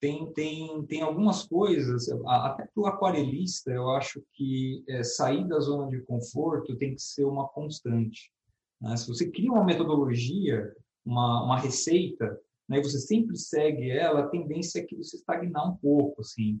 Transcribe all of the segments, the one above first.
tem, tem, tem algumas coisas, até para o aquarelista, eu acho que é, sair da zona de conforto tem que ser uma constante. Né? Se você cria uma metodologia, uma, uma receita, né, e você sempre segue ela, a tendência é que você estagnar um pouco, assim.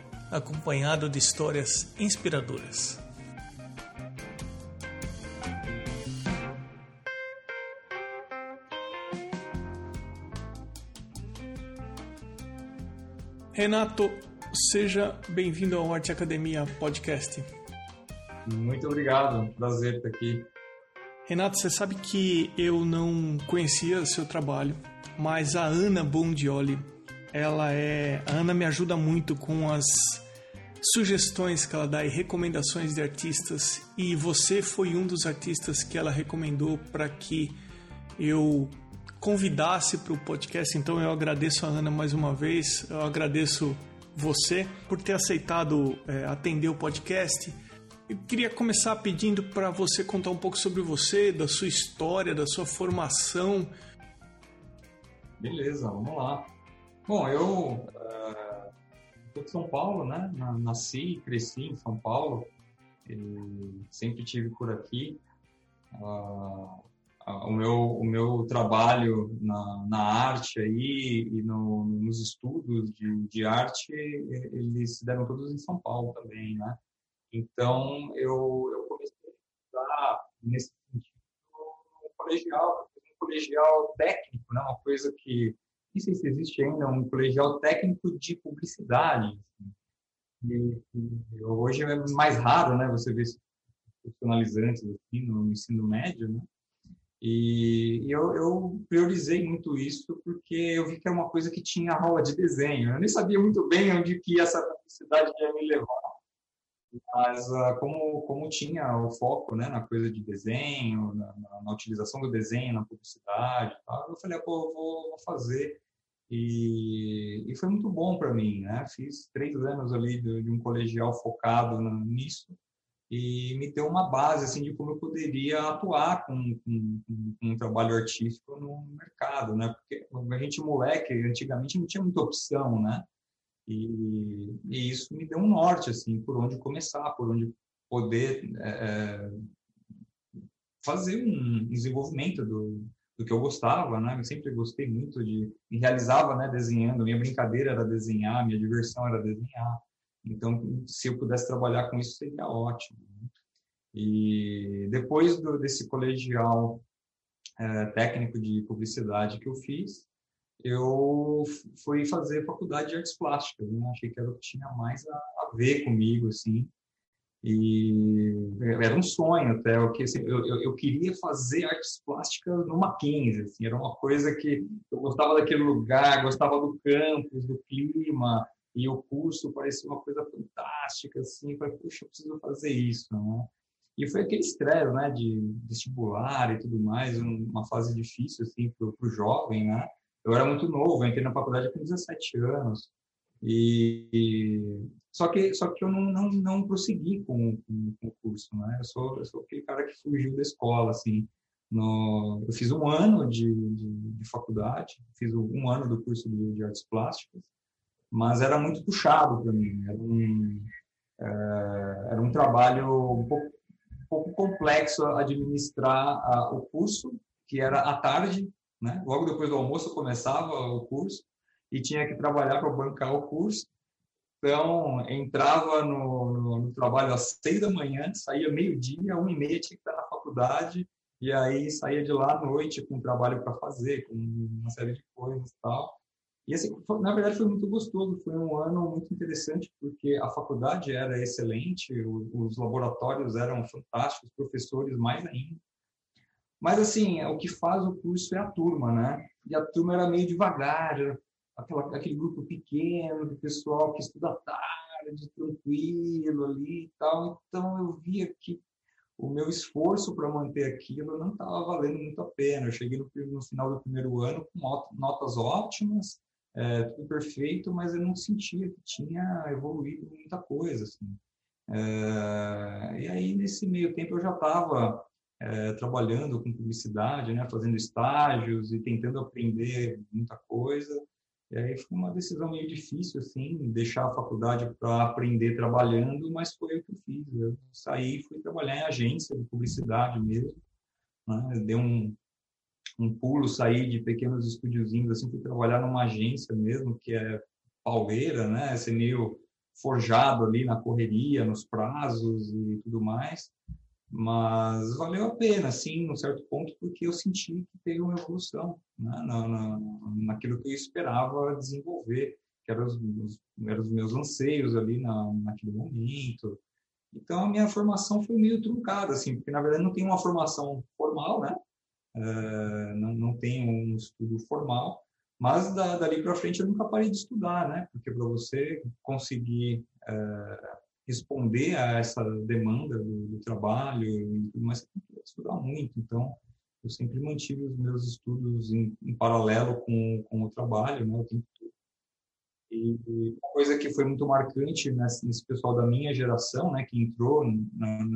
acompanhado de histórias inspiradoras. Renato, seja bem-vindo ao Arte Academia Podcast. Muito obrigado, prazer estar aqui. Renato, você sabe que eu não conhecia seu trabalho, mas a Ana Bondioli, ela é. A Ana me ajuda muito com as sugestões que ela dá e recomendações de artistas e você foi um dos artistas que ela recomendou para que eu convidasse para o podcast. Então eu agradeço a Ana mais uma vez, eu agradeço você por ter aceitado é, atender o podcast. Eu queria começar pedindo para você contar um pouco sobre você, da sua história, da sua formação. Beleza, vamos lá. Bom, eu sou de São Paulo, né? Nasci e cresci em São Paulo. sempre tive por aqui. Ah, o, meu, o meu trabalho na, na arte aí e no, nos estudos de, de arte, eles se deram todos em São Paulo também, né? Então, eu, eu comecei a estudar nesse sentido no colegial, um colegial técnico, né? Uma coisa que não sei se existe ainda um colegial técnico de publicidade. Assim. E, e, hoje é mais raro, né, você ver profissionalizantes assim, no ensino médio, né? E, e eu, eu, priorizei muito isso porque eu vi que era uma coisa que tinha aula de desenho. Eu nem sabia muito bem onde que essa publicidade ia me levar. Mas uh, como, como tinha o foco né, na coisa de desenho, na, na, na utilização do desenho na publicidade, tal, eu falei, pô, vou, vou fazer. E, e, foi muito bom para mim, né? Fiz três anos ali de, de um colegial focado nisso e me deu uma base assim de como eu poderia atuar com, com, com, um trabalho artístico no mercado, né? Porque a gente moleque antigamente não tinha muita opção, né? E, e, isso me deu um norte, assim, por onde começar, por onde poder é, fazer um desenvolvimento do, do que eu gostava, né? Eu sempre gostei muito de, me realizava, né, desenhando. Minha brincadeira era desenhar, minha diversão era desenhar. Então, se eu pudesse trabalhar com isso, seria ótimo. Né? E depois do, desse colegial é, técnico de publicidade que eu fiz, eu fui fazer faculdade de artes plásticas. Né? Achei que era o que tinha mais a, a ver comigo, assim. E era um sonho até, assim, eu, eu, eu, queria fazer artes plásticas no Mackenzie, assim, era uma coisa que eu gostava daquele lugar, gostava do campus, do clima, e o curso parecia uma coisa fantástica, assim, falei, puxa, eu preciso fazer isso, né? E foi aquele estresse, né, de vestibular e tudo mais, uma fase difícil, assim, para o jovem, né? Eu era muito novo, entrei na faculdade com 17 anos, e só que só que eu não não, não prossegui com, com, com, o curso, né? Eu sou eu sou aquele cara que fugiu da escola, assim. No, eu fiz um ano de, de, de faculdade, fiz um ano do curso de, de, artes plásticas, mas era muito puxado para mim. Era um é, era um trabalho um pouco, um pouco complexo administrar a, o curso, que era à tarde, né? Logo depois do almoço começava o curso e tinha que trabalhar para bancar o curso. Então, entrava no, no, no, trabalho às seis da manhã, saía meio-dia, uma e meia tinha que estar na faculdade, e aí saía de lá à noite com trabalho para fazer, com uma série de coisas e tal. E assim, na verdade foi muito gostoso, foi um ano muito interessante porque a faculdade era excelente, os laboratórios eram fantásticos, professores mais ainda. Mas assim, o que faz o curso é a turma, né? E a turma era meio devagar, aquela, aquele grupo pequeno de pessoal que estuda tarde, tranquilo ali e tal. Então eu via que o meu esforço para manter aquilo não estava valendo muito a pena. Eu cheguei no, no, final do primeiro ano com notas ótimas, é, tudo perfeito, mas eu não sentia que tinha evoluído muita coisa. Assim. É, e aí, nesse meio tempo, eu já estava é, trabalhando com publicidade, né, fazendo estágios e tentando aprender muita coisa. E aí foi uma decisão meio difícil, assim, deixar a faculdade para aprender trabalhando, mas foi o que eu fiz. Eu saí e fui trabalhar em agência de publicidade mesmo. Né? Dei um, um pulo, saí de pequenos estúdiozinhos, assim, fui trabalhar numa agência mesmo, que é pauleira, né? Ser meio forjado ali na correria, nos prazos e tudo mais. Mas valeu a pena, assim, num certo ponto, porque eu senti que teve uma evolução né, na, na, naquilo que eu esperava desenvolver, que eram os, eram os meus anseios ali na, naquele momento. Então, a minha formação foi meio truncada, assim, porque, na verdade, não tem uma formação formal, né? Uh, não, não tem um estudo formal, mas da, dali para frente eu nunca parei de estudar, né? Porque para você conseguir uh, responder a essa demanda do, do trabalho e que estudar muito. Então, eu sempre mantive os meus estudos em, em paralelo com, com o trabalho, né, o tempo todo. E uma coisa que foi muito marcante nesse, nesse pessoal da minha geração, né, que entrou no,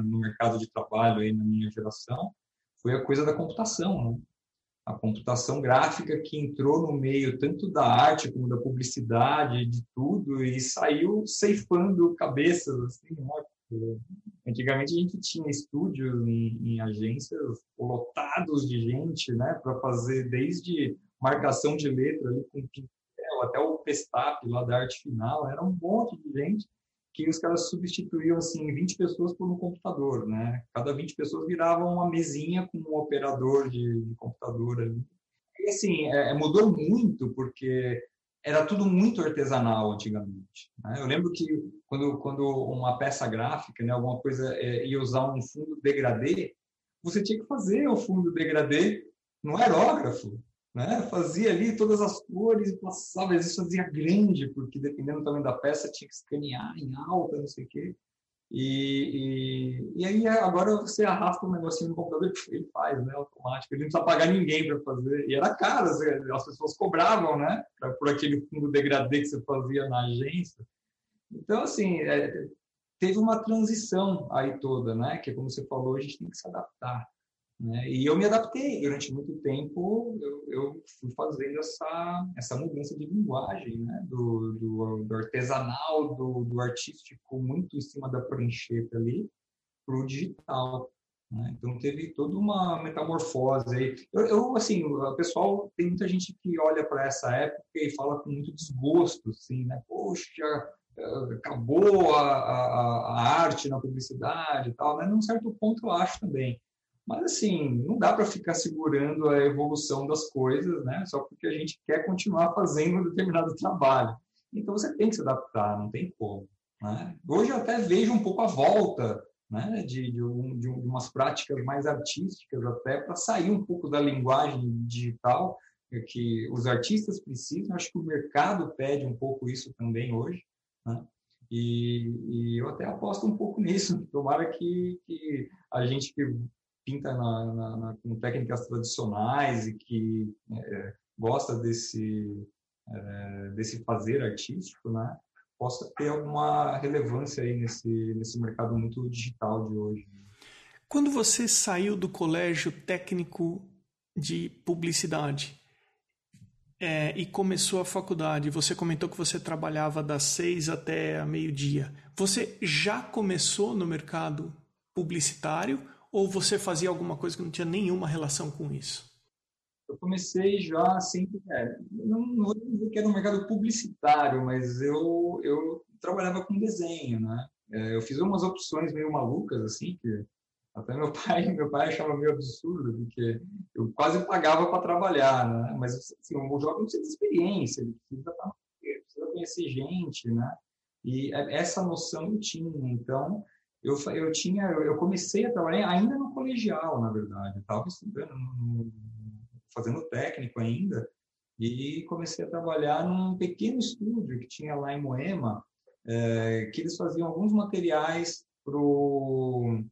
no mercado de trabalho aí na minha geração, foi a coisa da computação, né? A computação gráfica que entrou no meio tanto da arte como da publicidade, de tudo, e saiu ceifando cabeças, assim, né? Antigamente a gente tinha estúdios em, em agências lotados de gente, né, para fazer desde marcação de letra ali com pincel até o pestap lá da arte final, era um monte de gente que os caras substituíam assim 20 pessoas por um computador, né? Cada 20 pessoas viravam uma mesinha com um operador de, de computador ali. E assim, é, é, mudou muito porque era tudo muito artesanal antigamente. Né? Eu lembro que quando, quando uma peça gráfica, né, alguma coisa é, ia usar um fundo degradê, você tinha que fazer o fundo degradê no aerógrafo né? Fazia ali todas as cores e passava, às vezes fazia grande, porque dependendo do tamanho da peça tinha que escanear em alta, não sei o quê. E, e, e aí agora você arrasta um negocinho no computador e ele faz, né, automático. Ele não precisa pagar ninguém para fazer. E era caro, as pessoas cobravam, né, por aquele fundo degradê que você fazia na agência. Então, assim, é, teve uma transição aí toda, né, que como você falou, a gente tem que se adaptar. Né? E eu me adaptei durante muito tempo, eu, eu, fui fazendo essa, essa mudança de linguagem, né? do, do, do artesanal, do, do, artístico, muito em cima da prancheta ali, para o digital. Né? Então teve toda uma metamorfose aí. Eu, eu, assim, o pessoal, tem muita gente que olha para essa época e fala com muito desgosto, assim, né? Poxa, acabou a, a, a arte na publicidade e tal, mas num certo ponto eu acho também mas, assim, não dá para ficar segurando a evolução das coisas, né? Só porque a gente quer continuar fazendo um determinado trabalho. Então, você tem que se adaptar, não tem como. Né? Hoje eu até vejo um pouco a volta né? de, de, um, de umas práticas mais artísticas, até para sair um pouco da linguagem digital que os artistas precisam. Acho que o mercado pede um pouco isso também hoje. Né? E, e, eu até aposto um pouco nisso. Tomara que, que a gente que pinta na, na, na, com técnicas tradicionais e que é, gosta desse, é, desse fazer artístico, né, possa ter alguma relevância aí nesse, nesse mercado muito digital de hoje. Quando você saiu do colégio técnico de publicidade é, e começou a faculdade, você comentou que você trabalhava das seis até meio-dia. Você já começou no mercado publicitário ou você fazia alguma coisa que não tinha nenhuma relação com isso? Eu comecei já sempre, é, não, vou dizer que era um mercado publicitário, mas eu, eu trabalhava com desenho, né? É, eu fiz umas opções meio malucas, assim, que Até meu pai, meu pai achava meio absurdo, porque eu quase pagava para trabalhar, né? Mas assim, o jovem precisa de experiência, ele precisa, tá, precisa conhecer gente, né? E é, essa noção eu tinha. Então, eu, eu tinha, eu comecei a trabalhar ainda no colegial, na verdade. Estava estudando, no, fazendo técnico ainda, e comecei a trabalhar num pequeno estúdio que tinha lá em Moema, é, que eles faziam alguns materiais para o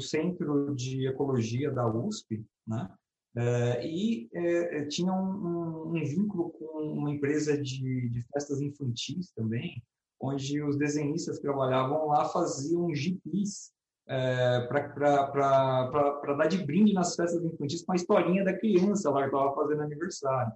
Centro de Ecologia da USP, né? É, e é, tinha um, um, um, vínculo com uma empresa de, de festas infantis também, onde os desenhistas que trabalhavam lá faziam gibis é, para dar de brinde nas festas infantis com a historinha da criança lá que estava fazendo aniversário.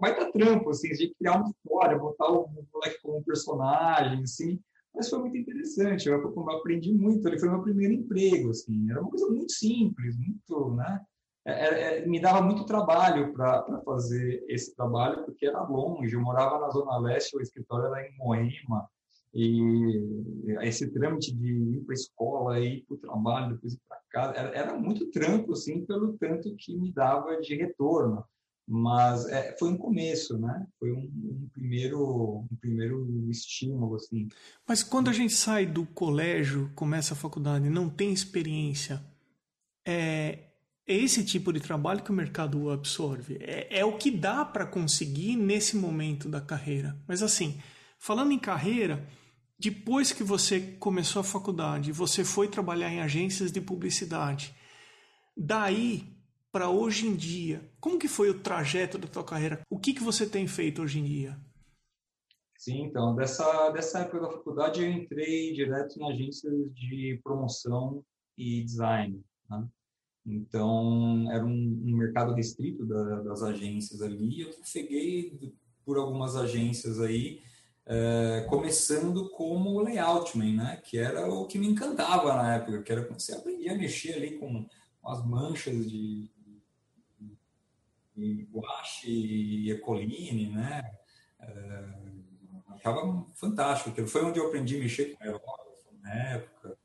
Vai dar trampo, assim, de criar uma história, botar o moleque como um personagem, assim, mas foi muito interessante, eu, aprendi muito, ele foi meu primeiro emprego, assim, era uma coisa muito simples, muito, né, é, é, é, me dava muito trabalho para fazer esse trabalho, porque era longe. Eu morava na Zona Leste, o escritório era em Moema, e esse trâmite de ir para a escola, ir para o trabalho, depois ir para casa, era, era, muito trampo, assim, pelo tanto que me dava de retorno. Mas é, foi um começo, né? Foi um, um, primeiro, um primeiro estímulo, assim. Mas quando a gente sai do colégio, começa a faculdade, não tem experiência, é, é esse tipo de trabalho que o mercado absorve. É, é o que dá para conseguir nesse momento da carreira. Mas assim, falando em carreira, depois que você começou a faculdade, você foi trabalhar em agências de publicidade. Daí para hoje em dia, como que foi o trajeto da tua carreira? O que que você tem feito hoje em dia? Sim, então, dessa, dessa época da faculdade eu entrei direto em agências de promoção e design. Né? Então, era um, um mercado restrito da, das agências ali. Eu peguei por algumas agências aí, é, começando como layoutman, né? Que era o que me encantava na época, que era quando você aprendia a mexer ali com as manchas de, de guache e ecoline, né? É, achava fantástico. Foi onde eu aprendi a mexer com aerógrafo na época.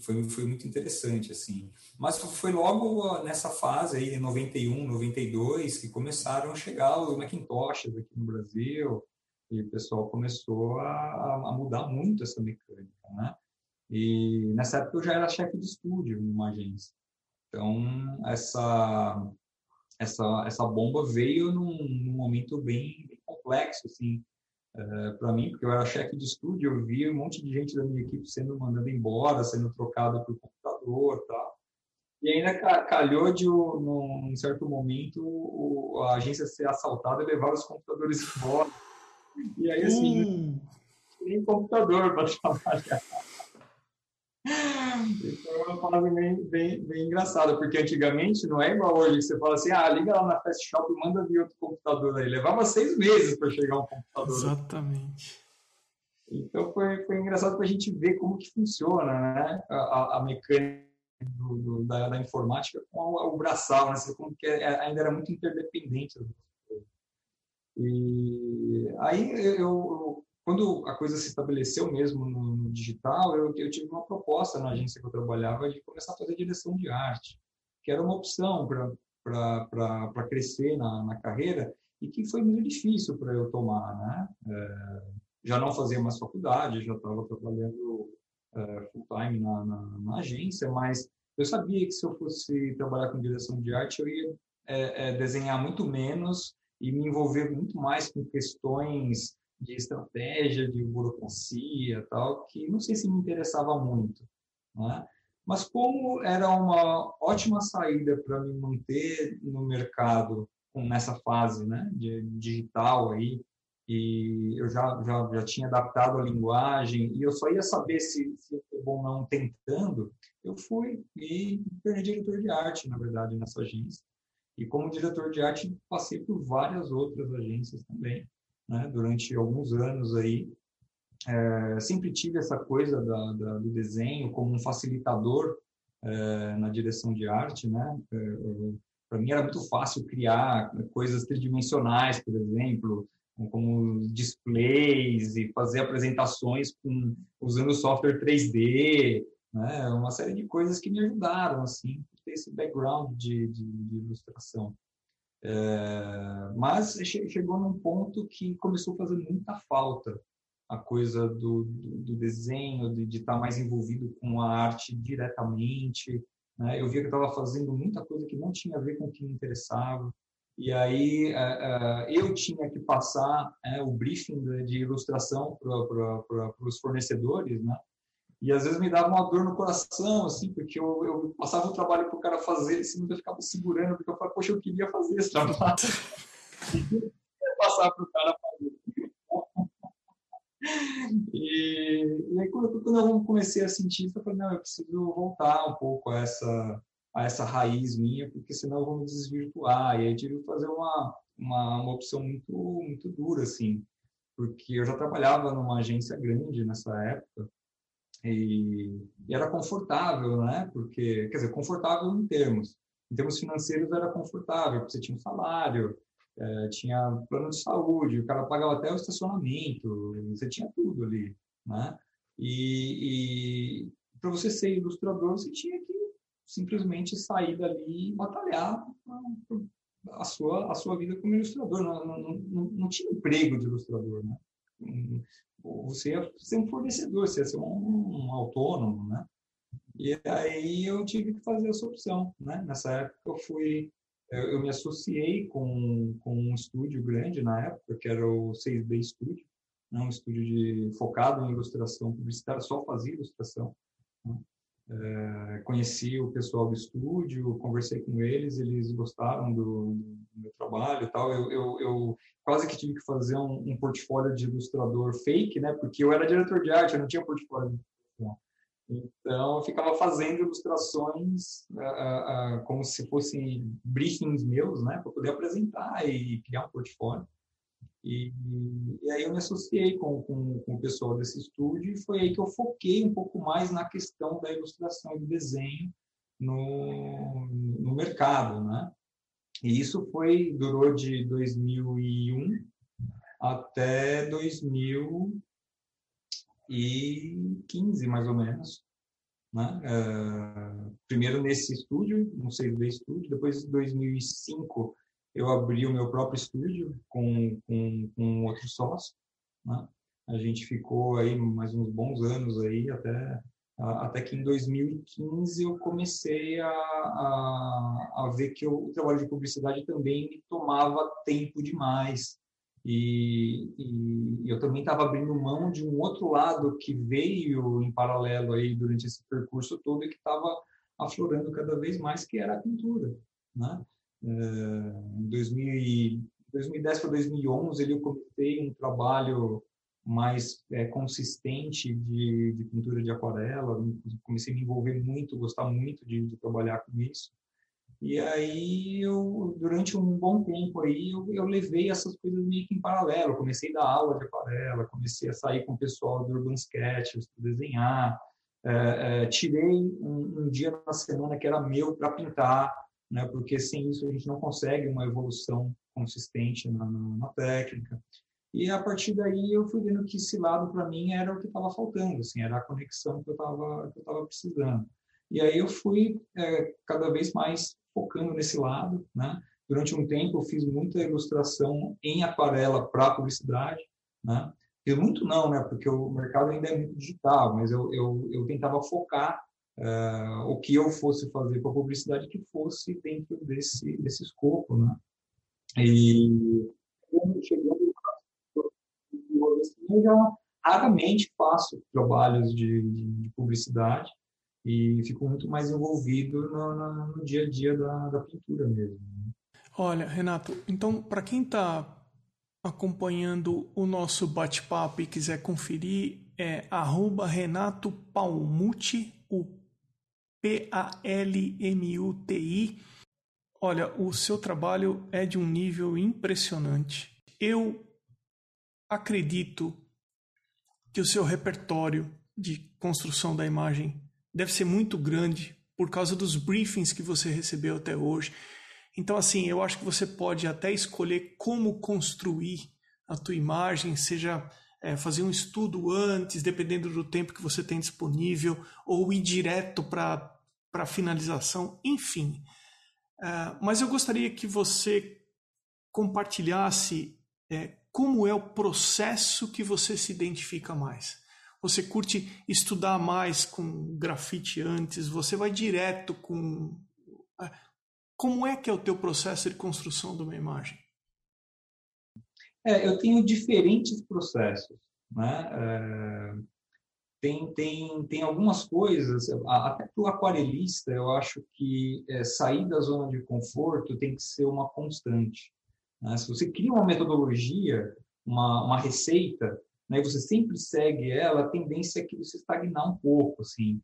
Foi, foi muito interessante, assim. Mas foi logo nessa fase aí, 91, 92, que começaram a chegar os Macintoshes aqui no Brasil, e o pessoal começou a, a mudar muito essa mecânica, né? E nessa época eu já era chefe de estúdio numa agência. Então, essa, essa, essa bomba veio num, num momento bem, bem complexo, assim, é, para mim, porque eu era chefe de estúdio, eu via um monte de gente da minha equipe sendo mandada embora, sendo trocada por computador tal. E ainda calhou de, num certo momento, a agência ser assaltada e levar os computadores embora. E aí, assim, hum. nem computador para trabalhar. Então é uma fase bem, bem, bem engraçada, porque antigamente não é igual hoje, que você fala assim, ah, liga lá na Fast Shop e manda vir outro computador aí. Levava seis meses para chegar um computador. Exatamente. Então foi, foi engraçado para a gente ver como que funciona né? a, a mecânica do, do, da, da, informática com o, o braçal, né? como que é, ainda era muito interdependente. E aí eu, eu quando a coisa se estabeleceu mesmo no, no digital, eu, eu, tive uma proposta na agência que eu trabalhava de começar a fazer direção de arte, que era uma opção para crescer na, na, carreira e que foi muito difícil para eu tomar, né? É, já não fazia mais faculdade, já estava trabalhando é, full time na, na, na, agência, mas eu sabia que se eu fosse trabalhar com direção de arte, eu ia é, é desenhar muito menos e me envolver muito mais com questões de estratégia, de burocracia, tal, que não sei se me interessava muito, né? Mas como era uma ótima saída para me manter no mercado nessa fase, né, de digital aí, e eu já, já, já tinha adaptado a linguagem e eu só ia saber se, se foi bom ou não tentando, eu fui e tornei diretor de arte, na verdade, nessa agência. E como diretor de arte, passei por várias outras agências também né, durante alguns anos aí. É, sempre tive essa coisa da, da, do desenho como um facilitador é, na direção de arte, né? É, Para mim era muito fácil criar coisas tridimensionais, por exemplo, como displays e fazer apresentações com, usando software 3D. né? Uma série de coisas que me ajudaram, assim, ter esse background de, de, de ilustração. É, mas chegou num ponto que começou a fazer muita falta a coisa do, do, do desenho, de, de estar mais envolvido com a arte diretamente. Né? Eu via que estava fazendo muita coisa que não tinha a ver com o que me interessava. E aí uh, uh, eu tinha que passar uh, o briefing de ilustração para os fornecedores, né? E às vezes me dava uma dor no coração, assim, porque eu, eu passava o trabalho para o cara fazer, assim, eu ficava segurando, porque eu falava, poxa, eu queria fazer esse trabalho. e passar para o cara fazer. e, e aí, quando, quando eu comecei a sentir isso, eu falei, não, eu preciso voltar um pouco a essa, a essa raiz minha, porque senão eu vou me desvirtuar. E aí tive que fazer uma, uma, uma opção muito, muito dura, assim, porque eu já trabalhava numa agência grande nessa época, e, e, era confortável, né? Porque, quer dizer, confortável em termos. Em termos financeiros era confortável, porque você tinha um salário, é, tinha plano de saúde, o cara pagava até o estacionamento, você tinha tudo ali, né? E, e para você ser ilustrador, você tinha que simplesmente sair dali e batalhar a sua, a sua vida como ilustrador. Não, não, não, não tinha emprego de ilustrador, né? Você ia ser um fornecedor, você ia ser um, um autônomo, né? E aí eu tive que fazer essa opção, né? Nessa época eu fui, eu, eu me associei com, com um estúdio grande na época, que era o 6B Studio, né? um estúdio de, focado em ilustração publicitária, só fazia ilustração. Né? É, conheci o pessoal do estúdio, conversei com eles, eles gostaram do, do meu trabalho e tal. Eu, eu, eu, quase que tive que fazer um, um, portfólio de ilustrador fake, né? Porque eu era diretor de arte, eu não tinha portfólio. Então, eu ficava fazendo ilustrações uh, uh, como se fossem briefings meus, né? Para poder apresentar e criar um portfólio. E, e, aí eu me associei com, com, com, o pessoal desse estúdio e foi aí que eu foquei um pouco mais na questão da ilustração e do desenho no, no mercado, né? E isso foi durou de 2001 até 2015, mais ou menos. Né? Uh, primeiro nesse estúdio, no 6B Estúdio, depois em 2005 eu abri o meu próprio estúdio com, com, com outro sócio. Né? A gente ficou aí mais uns bons anos aí, até, até que em 2015 eu comecei a, a, a ver que o trabalho de publicidade também me tomava tempo demais. E, e, eu também estava abrindo mão de um outro lado que veio em paralelo aí durante esse percurso todo e que estava aflorando cada vez mais, que era a pintura, né? Em 2010 para 2011 eu comecei um trabalho mais é, consistente de, de, pintura de aquarela, comecei a me envolver muito, gostar muito de, de, trabalhar com isso. E aí, eu, durante um bom tempo aí, eu, eu levei essas coisas meio que em paralelo. Comecei a dar aula de aquarela, comecei a sair com o pessoal do Urban Sketches para desenhar. É, é, tirei um, um dia na semana que era meu para pintar, né? porque sem isso a gente não consegue uma evolução consistente na, na, na técnica. E a partir daí eu fui vendo que esse lado para mim era o que estava faltando, assim, era a conexão que eu estava que eu estava precisando. E aí eu fui é, cada vez mais focando nesse lado, né? Durante um tempo eu fiz muita ilustração em aquarela para publicidade, né? Fiz muito não, né? Porque o mercado ainda é muito digital, mas eu, eu, eu tentava focar uh, o que eu fosse fazer com a publicidade que fosse dentro desse, desse escopo, né? E chegando eu já raramente faço trabalhos de, de, publicidade e fico muito mais envolvido no, no, no dia a dia da, da pintura mesmo. Né? Olha, Renato, então para quem está acompanhando o nosso bate-papo e quiser conferir, é arroba Renato Palmuti, o P-A-L-M-U-T-I. Olha, o seu trabalho é de um nível impressionante. Eu acredito que o seu repertório de construção da imagem deve ser muito grande por causa dos briefings que você recebeu até hoje. Então, assim, eu acho que você pode até escolher como construir a tua imagem, seja é, fazer um estudo antes, dependendo do tempo que você tem disponível, ou ir direto para a finalização, enfim. É, mas eu gostaria que você compartilhasse é, como é o processo que você se identifica mais. Você curte estudar mais com grafite antes? Você vai direto com. É, como é que é o teu processo de construção de uma imagem? É, eu tenho diferentes processos, né? É, tem, tem, tem algumas coisas, até para o aquarelista, eu acho que é, sair da zona de conforto tem que ser uma constante. Né? Se você cria uma metodologia, uma, uma receita, né, e você sempre segue ela, a tendência é que você estagnar um pouco, assim.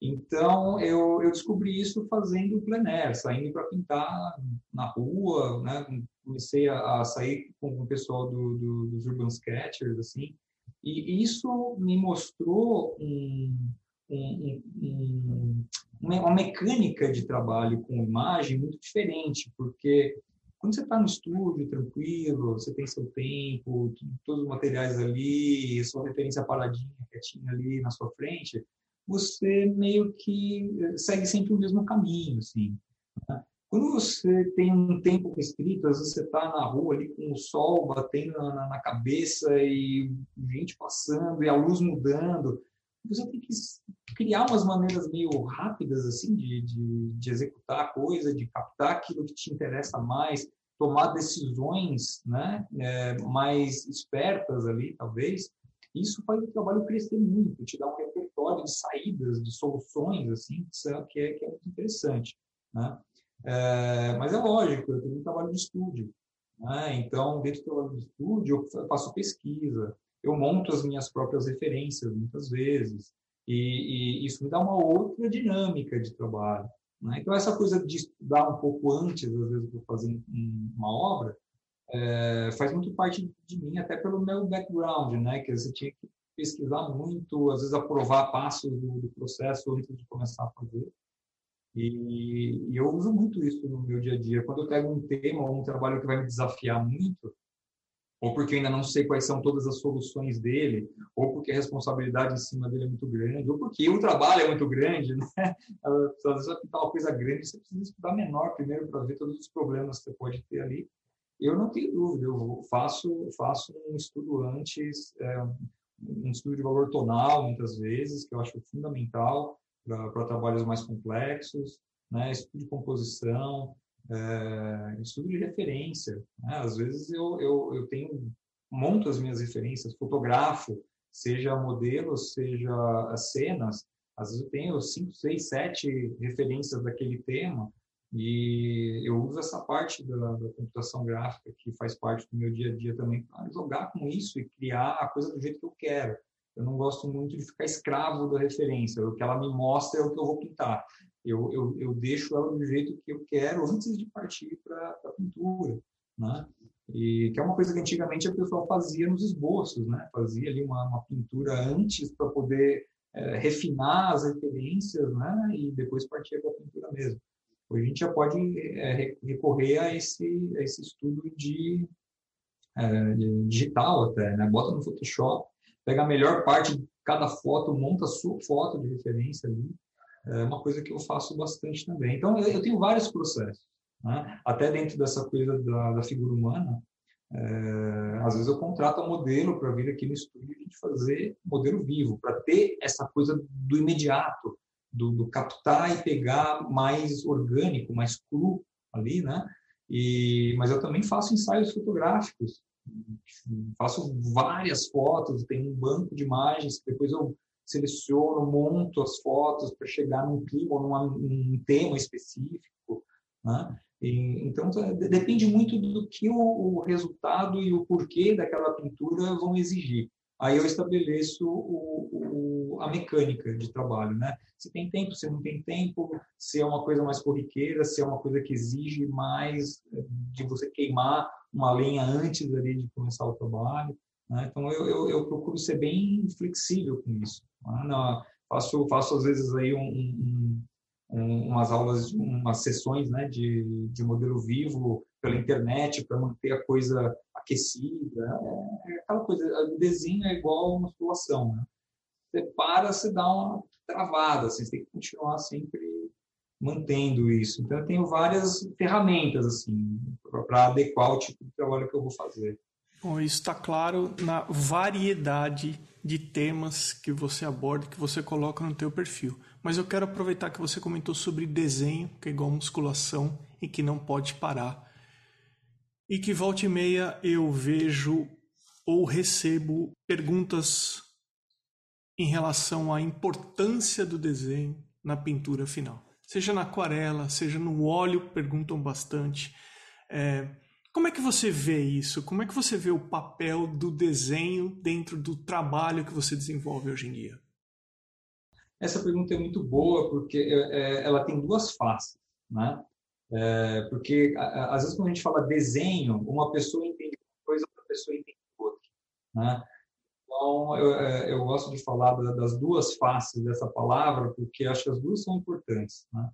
Então, eu, eu descobri isso fazendo plein air, saindo para pintar na rua, né? Comecei a, a sair com o pessoal do, do, dos Urban Sketchers, assim, e isso me mostrou um, um, um, uma mecânica de trabalho com imagem muito diferente, porque quando você está no estúdio, tranquilo, você tem seu tempo, todos os materiais ali, sua referência paradinha, quietinha ali na sua frente, você meio que eh, segue sempre o mesmo caminho, assim. Né? Quando você tem um tempo restrito, às vezes você está na rua ali com o sol batendo na, na, cabeça e gente passando e a luz mudando, você tem que criar umas maneiras meio rápidas assim de, de, de, executar a coisa, de captar aquilo que te interessa mais, tomar decisões né, é, mais espertas ali, talvez. Isso faz o trabalho crescer muito, te dá um repertório de saídas, de soluções, assim, que é, que é muito interessante. Né? É, mas é lógico, eu tenho um trabalho de estúdio. Né? Então, dentro do trabalho de estúdio, eu faço pesquisa, eu monto as minhas próprias referências, muitas vezes, e, e isso me dá uma outra dinâmica de trabalho. Né? Então, essa coisa de estudar um pouco antes, às vezes, de fazer uma obra, é, faz muito parte de mim, até pelo meu background, né? que você tinha que pesquisar muito, às vezes aprovar passos do, do processo antes de começar a fazer. E, e, eu uso muito isso no meu dia a dia. Quando eu pego um tema ou um trabalho que vai me desafiar muito, ou porque ainda não sei quais são todas as soluções dele, ou porque a responsabilidade em cima dele é muito grande, ou porque o trabalho é muito grande, né? Às vezes vai pintar uma coisa grande, você precisa estudar menor primeiro para ver todos os problemas que você pode ter ali. Eu não tenho dúvida, eu faço, faço um estudo antes, é, um estudo de valor tonal, muitas vezes, que eu acho fundamental, para trabalhos mais complexos, né? estudo de composição, é, estudo de referência. Né? Às vezes eu, eu, eu tenho, monto as minhas referências, fotografo, seja modelos, seja cenas, às vezes eu tenho cinco, seis, sete referências daquele tema e eu uso essa parte da, da, computação gráfica que faz parte do meu dia a dia também para jogar com isso e criar a coisa do jeito que eu quero. Eu não gosto muito de ficar escravo da referência. O que ela me mostra é o que eu vou pintar. Eu, eu, eu deixo ela do jeito que eu quero antes de partir para a pintura, né? E que é uma coisa que antigamente a pessoa fazia nos esboços, né? Fazia ali uma, uma pintura antes para poder é, refinar as referências, né? E depois partir para a pintura mesmo. Hoje a gente já pode é, recorrer a esse, a esse estudo de, é, de digital até, né? Bota no Photoshop pega a melhor parte de cada foto, monta a sua foto de referência ali. É uma coisa que eu faço bastante também. Então, eu tenho vários processos. Né? Até dentro dessa coisa da, da figura humana, é, às vezes eu contrato um modelo para vir aqui no estúdio e fazer modelo vivo, para ter essa coisa do imediato, do, do, captar e pegar mais orgânico, mais cru ali, né? E, mas eu também faço ensaios fotográficos faço várias fotos, tenho um banco de imagens depois eu seleciono, monto as fotos para chegar num clima ou num tema específico, né? E, então depende muito do que o, o, resultado e o porquê daquela pintura vão exigir. Aí eu estabeleço o, o, a mecânica de trabalho, né? Se tem tempo, se não tem tempo, se é uma coisa mais corriqueira, se é uma coisa que exige mais eh, de você queimar uma lenha antes ali de começar o trabalho. Né? Então eu, eu, eu, procuro ser bem flexível com isso. Né? Não, faço, faço às vezes aí um, um, um, umas aulas, umas sessões né, de, de modelo vivo pela internet para manter a coisa aquecida. É, é, aquela coisa, desenho é igual musculação. Né? Você para, você dá uma travada, assim, você tem que continuar sempre mantendo isso. Então, eu tenho várias ferramentas assim para adequar o tipo de trabalho que eu vou fazer. Bom, isso está claro na variedade de temas que você aborda, que você coloca no teu perfil. Mas eu quero aproveitar que você comentou sobre desenho, que é igual musculação e que não pode parar. E que volta e meia eu vejo ou recebo perguntas em relação à importância do desenho na pintura final. Seja na aquarela, seja no óleo, perguntam bastante. É, como é que você vê isso? Como é que você vê o papel do desenho dentro do trabalho que você desenvolve hoje em dia? Essa pergunta é muito boa porque é, é ela tem duas faces, né? É, porque às vezes quando a gente fala desenho, uma pessoa entende uma coisa, outra pessoa entende outra, né? Então eu, é, eu gosto de falar das duas faces dessa palavra porque acho que as duas são importantes, né?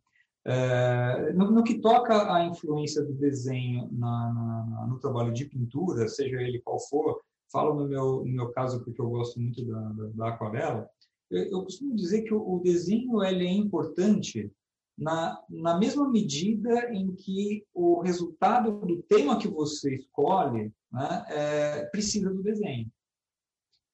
É, no, no, que toca à influência do desenho na, na, no trabalho de pintura, seja ele qual for, falo no meu, no meu caso porque eu gosto muito da, da, da aquarela, eu, eu, costumo dizer que o, o, desenho ele é importante na, na mesma medida em que o resultado do tema que você escolhe né, é, precisa do desenho.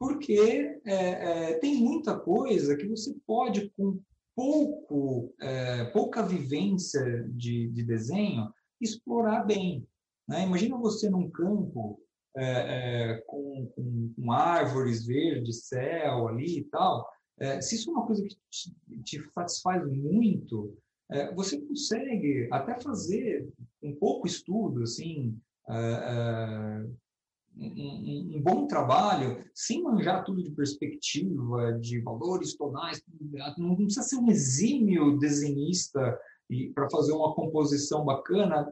Porque é, é, tem muita coisa que você pode, com pouco, é, pouca vivência de, de, desenho, explorar bem. Né? Imagina você num campo é, é, com, com, com, árvores verdes, céu ali e tal. É, se isso é uma coisa que te, te satisfaz muito, você consegue até fazer um pouco estudo, assim, um, um, bom trabalho, sem manjar tudo de perspectiva, de valores tonais, não precisa ser um exímio desenhista para fazer uma composição bacana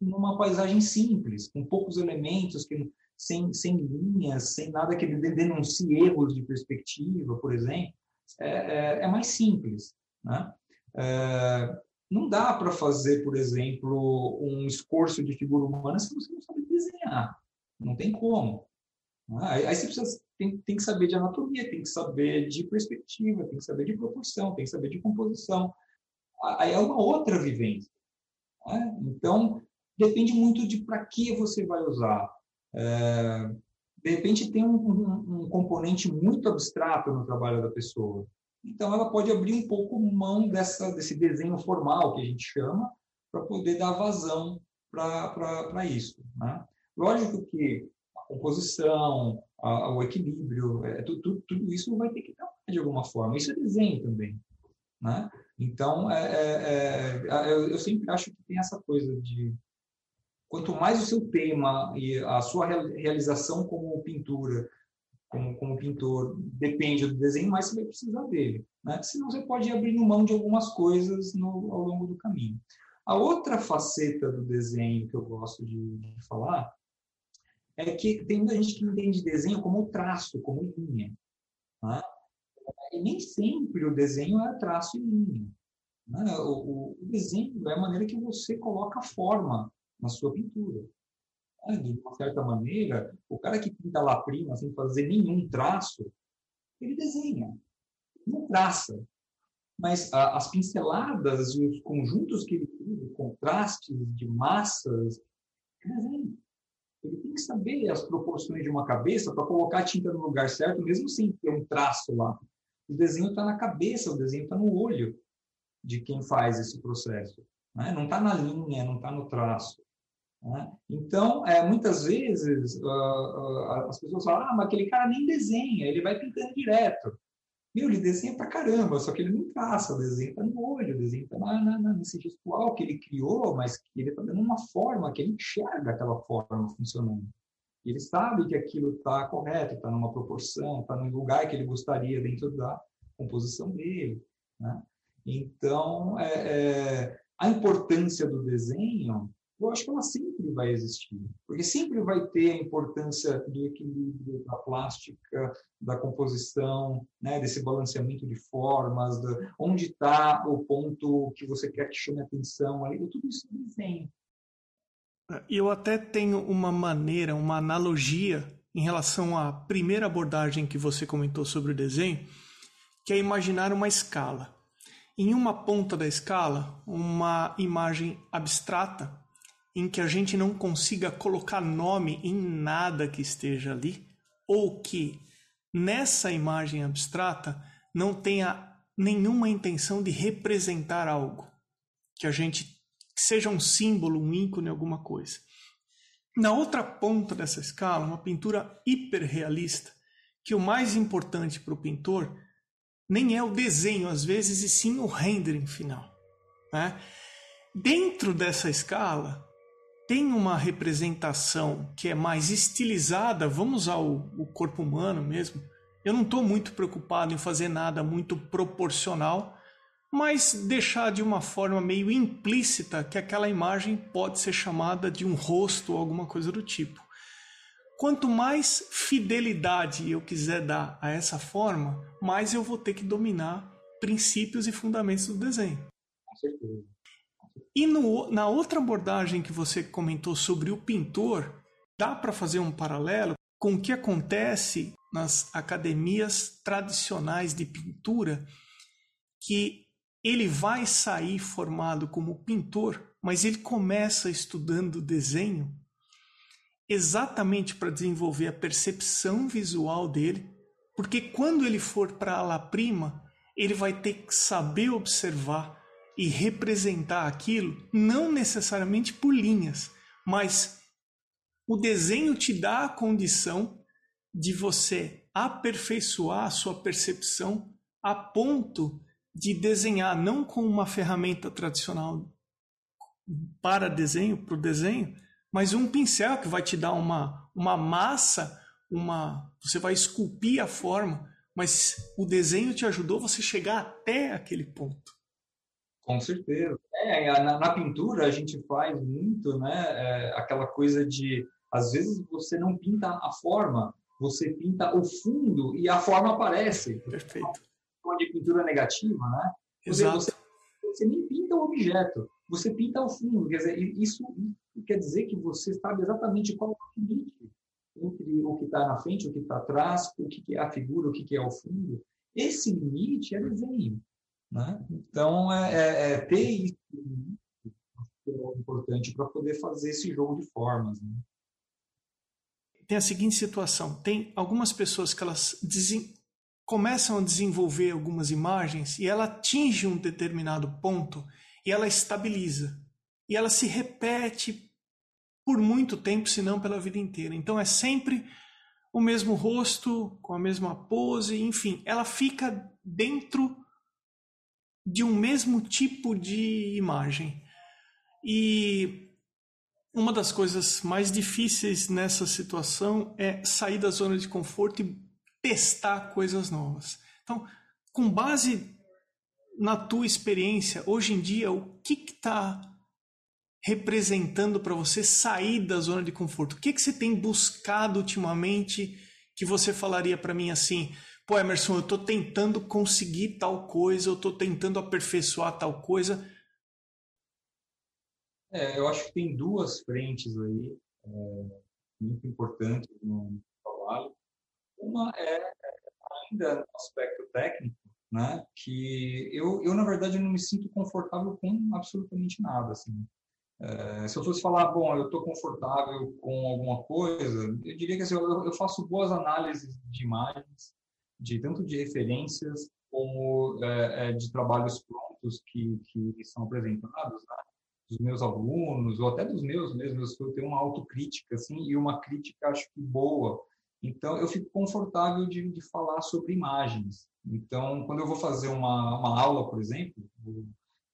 numa paisagem simples, com poucos elementos, que, sem, sem linhas, sem nada que denuncie erros de perspectiva, por exemplo, é, é, é mais simples. Né? É, não dá para fazer, por exemplo, um esforço de figura humana se você não sabe desenhar. Não tem como. Aí, aí você precisa, tem, tem que saber de anatomia, tem que saber de perspectiva, tem que saber de proporção, tem que saber de composição. Aí é uma outra vivência. Né? Então, depende muito de para que você vai usar. É, de repente, tem um, um, um, componente muito abstrato no trabalho da pessoa. Então, ela pode abrir um pouco mão dessa, desse desenho formal, que a gente chama, para poder dar vazão para isso. Né? Lógico que a composição, a, o equilíbrio, é, tudo, tudo, isso vai ter que estar de alguma forma. Isso é desenho também. Né? Então, é, é, é eu, eu, sempre acho que tem essa coisa de quanto mais o seu tema e a sua realização como pintura, como, como pintor, depende do desenho, mais você vai precisar dele. Né? Senão você pode ir abrindo mão de algumas coisas no, ao longo do caminho. A outra faceta do desenho que eu gosto de, de falar é que tem muita gente que entende desenho como traço, como linha. Né? E nem sempre o desenho é traço e linha. Né? O, o, desenho é a maneira que você coloca forma na sua pintura. Né? De uma certa maneira, o cara que pinta lá prima sem fazer nenhum traço, ele desenha, não traça. Mas a, as pinceladas e os conjuntos que ele cria, contrastes de massas, ele desenha. Ele tem que saber as proporções de uma cabeça para colocar a tinta no lugar certo, mesmo sem ter um traço lá. O desenho está na cabeça, o desenho está no olho de quem faz esse processo. Né? Não está na linha, não está no traço. Né? Então, é, muitas vezes, uh, uh, as pessoas falam, ah, mas aquele cara nem desenha, ele vai pintando direto. Meu, ele desenha pra caramba, só que ele não traça, o desenho tá no olho, o desenho tá na, na, nesse gestual que ele criou, mas que ele tá dando uma forma, que ele enxerga aquela forma funcionando. Ele sabe que aquilo está correto, está numa proporção, está no lugar que ele gostaria dentro da composição dele. Né? Então, é, é, a importância do desenho, eu acho que ela sempre vai existir, porque sempre vai ter a importância do equilíbrio, da plástica, da composição, né, desse balanceamento de formas, de onde está o ponto que você quer que chame atenção, ali, tudo isso é desenho. Eu até tenho uma maneira, uma analogia em relação à primeira abordagem que você comentou sobre o desenho, que é imaginar uma escala. Em uma ponta da escala, uma imagem abstrata em que a gente não consiga colocar nome em nada que esteja ali, ou que nessa imagem abstrata não tenha nenhuma intenção de representar algo, que a gente seja um símbolo, um ícone, alguma coisa. Na outra ponta dessa escala, uma pintura hiperrealista, que o mais importante para o pintor nem é o desenho, às vezes, e sim o rendering final. Né? Dentro dessa escala, tem uma representação que é mais estilizada, vamos usar o, o corpo humano mesmo. Eu não estou muito preocupado em fazer nada muito proporcional, mas deixar de uma forma meio implícita que aquela imagem pode ser chamada de um rosto ou alguma coisa do tipo. Quanto mais fidelidade eu quiser dar a essa forma, mais eu vou ter que dominar princípios e fundamentos do desenho. Com certeza. E no, na outra abordagem que você comentou sobre o pintor, dá para fazer um paralelo com o que acontece nas academias tradicionais de pintura, que ele vai sair formado como pintor, mas ele começa estudando desenho exatamente para desenvolver a percepção visual dele, porque quando ele for para a ala prima, ele vai ter que saber observar e representar aquilo, não necessariamente por linhas, mas o desenho te dá a condição de você aperfeiçoar a sua percepção a ponto de desenhar não com uma ferramenta tradicional para desenho, para o desenho, mas um pincel que vai te dar uma, uma massa, uma você vai esculpir a forma, mas o desenho te ajudou você chegar até aquele ponto. Com certeza. É, na, na, pintura a gente faz muito, né? É, aquela coisa de, às vezes você não pinta a forma, você pinta o fundo e a forma aparece. Perfeito. Uma de pintura negativa, né? Exato. Você, você nem pinta o objeto, você pinta o fundo. Quer dizer, isso quer dizer que você sabe exatamente qual é o limite entre o que está na frente, o que está atrás, o que é a figura, o que é o fundo. Esse limite é desenho. Né? Então, é, é, é ter isso é importante para poder fazer esse jogo de formas. Né? Tem a seguinte situação: tem algumas pessoas que elas começam a desenvolver algumas imagens e ela atinge um determinado ponto e ela estabiliza. E ela se repete por muito tempo, se não pela vida inteira. Então é sempre o mesmo rosto, com a mesma pose, enfim, ela fica dentro de um mesmo tipo de imagem. E uma das coisas mais difíceis nessa situação é sair da zona de conforto e testar coisas novas. Então, com base na tua experiência, hoje em dia, o que está representando para você sair da zona de conforto? O que, que você tem buscado ultimamente que você falaria para mim assim? Pô, Emerson, eu estou tentando conseguir tal coisa, eu estou tentando aperfeiçoar tal coisa. É, eu acho que tem duas frentes aí é, muito importantes no trabalho. Uma é ainda no aspecto técnico, né? Que eu, eu na verdade não me sinto confortável com absolutamente nada, assim. É, se eu fosse falar, bom, eu estou confortável com alguma coisa, eu diria que assim, eu, eu faço boas análises de imagens, de tanto de referências como é, é, de trabalhos prontos que, que são apresentados, né? dos meus alunos ou até dos meus mesmos, eu tenho uma autocrítica assim e uma crítica acho que boa. Então eu fico confortável de, de falar sobre imagens. Então quando eu vou fazer uma, uma aula, por exemplo, vou,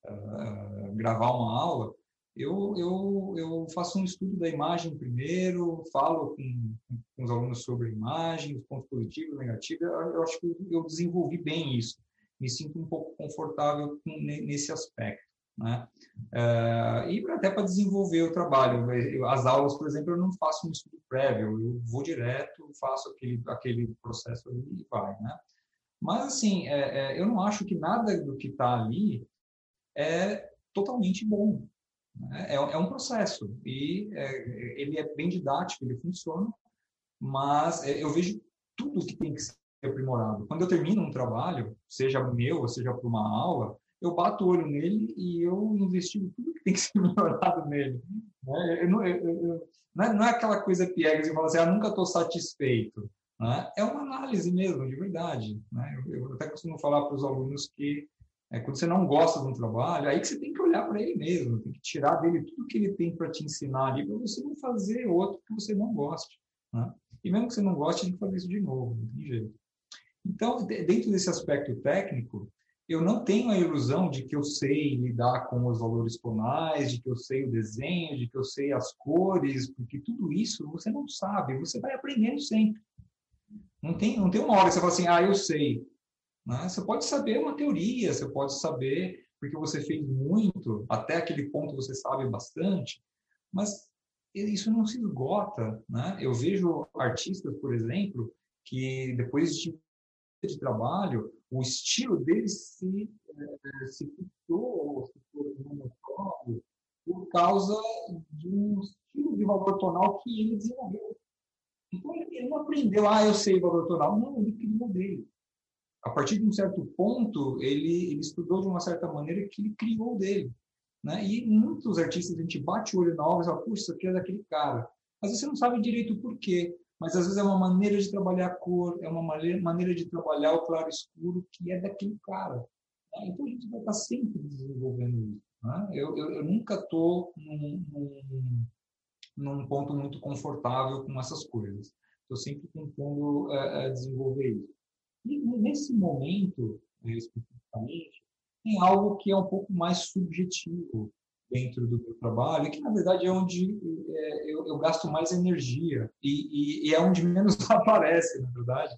uh, gravar uma aula, eu, eu, eu faço um estudo da imagem primeiro, falo com, com os alunos sobre a imagem, os pontos positivos, negativos. Eu, acho que eu desenvolvi bem isso. Me sinto um pouco confortável com, nesse aspecto. né? Uh, e até para desenvolver o trabalho. Eu, as aulas, por exemplo, eu não faço um estudo prévio, eu vou direto, faço aquele, aquele processo e vai, né? Mas, assim, é, é, eu não acho que nada do que está ali é totalmente bom. É, é, um processo e é, ele é bem didático, ele funciona, mas é, eu vejo tudo que tem que ser aprimorado. Quando eu termino um trabalho, seja meu ou seja para uma aula, eu bato o olho nele e eu investigo tudo que tem que ser melhorado nele. Né? Eu, eu, eu, não, é, não, é, aquela coisa piegas e fala assim, ah, nunca estou satisfeito. Né? É uma análise mesmo, de verdade. Né? Eu, até costumo falar para os alunos que é, quando você não gosta de um trabalho, aí que você tem que olhar para ele mesmo, tem que tirar dele tudo que ele tem para te ensinar ali, para você não fazer outro que você não goste. Né? E mesmo que você não goste, tem que fazer isso de novo, não tem jeito. Então, dentro desse aspecto técnico, eu não tenho a ilusão de que eu sei lidar com os valores tonais, de que eu sei o desenho, de que eu sei as cores, porque tudo isso você não sabe, você vai aprendendo sempre. Não tem, não tem uma hora que você fala assim, ah, eu sei. Né? Você pode saber uma teoria, você pode saber porque você fez muito, até aquele ponto você sabe bastante, mas isso não se esgota. Né? Eu vejo artistas, por exemplo, que depois de de trabalho, o estilo deles se, é, se fixou, se tornou por causa de um estilo de valor tonal que ele desenvolveu. Então, ele não aprendeu, ah, eu sei valor tonal. Não, ele criou dele. A partir de um certo ponto, ele, ele estudou de uma certa maneira que ele criou dele. Né? E muitos artistas, a gente bate o olho na obra e fala, puxa, isso aqui é daquele cara. Mas você não sabe direito o porquê mas às vezes é uma maneira de trabalhar a cor, é uma maneira de trabalhar o claro escuro que é daquele cara. Né? Então a gente vai estar sempre desenvolvendo isso. Né? Eu, eu, eu, nunca estou num, num, num, ponto muito confortável com essas coisas. Estou sempre tentando é, desenvolver isso. E nesse momento, é, especificamente, tem algo que é um pouco mais subjetivo, dentro do meu trabalho, que na verdade é onde é, eu, eu, gasto mais energia e, e, e, é onde menos aparece, na verdade,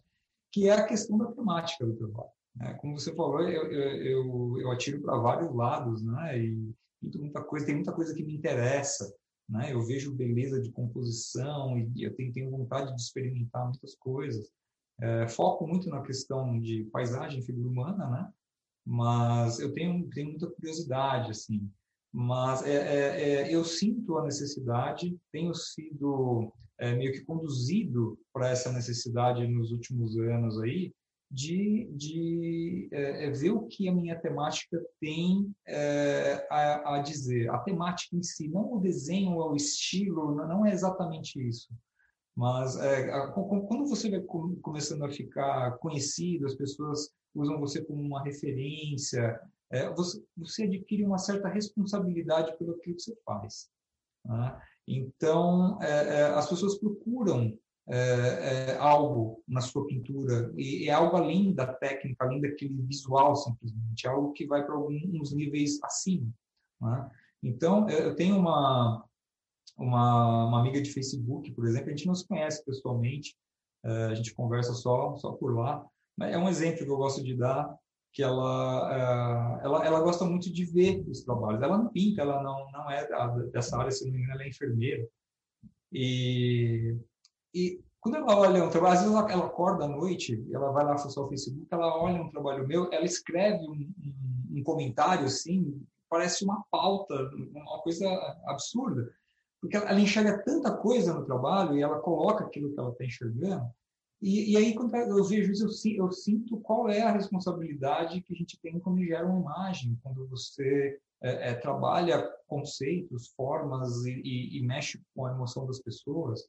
que é a questão da temática do trabalho. Né? Como você falou, eu, eu, eu atiro para vários lados, né? E muita coisa, tem muita coisa que me interessa, né? Eu vejo beleza de composição e eu tenho, tenho vontade de experimentar muitas coisas. É, foco muito na questão de paisagem, figura humana, né? Mas eu tenho, tenho muita curiosidade, assim. Mas é, é, é, eu sinto a necessidade, tenho sido é, meio que conduzido para essa necessidade nos últimos anos aí, de, de é, é, ver o que a minha temática tem a, a, dizer. A temática em si, não o desenho o estilo, não é exatamente isso. Mas quando você vai começando a ficar conhecido, as pessoas usam você como uma referência, é, você, você, adquire uma certa responsabilidade pelo que você faz. Né? Então, é, é, as pessoas procuram é, é, algo na sua pintura e é algo além da técnica, além daquele visual simplesmente, é algo que vai para alguns níveis acima. Né? Então, eu tenho uma, uma, uma amiga de Facebook, por exemplo, a gente não se conhece pessoalmente, a gente conversa só só por lá, mas é um exemplo que eu gosto de dar que ela, é, ela, ela gosta muito de ver os trabalhos. Ela não pinta, ela não, não é dessa área, se não me engano, ela é enfermeira. E, e quando ela olha um trabalho, às vezes ela, ela acorda à noite, ela vai lá acessar o Facebook, ela olha um trabalho meu, ela escreve um, um, um comentário assim, parece uma pauta, uma coisa absurda, porque ela enxerga tanta coisa no trabalho e ela coloca aquilo que ela está enxergando, e, e, aí, quando eu vejo isso, eu, eu, sinto qual é a responsabilidade que a gente tem quando gera uma imagem, quando você é, é, trabalha conceitos, formas e, e, e, mexe com a emoção das pessoas.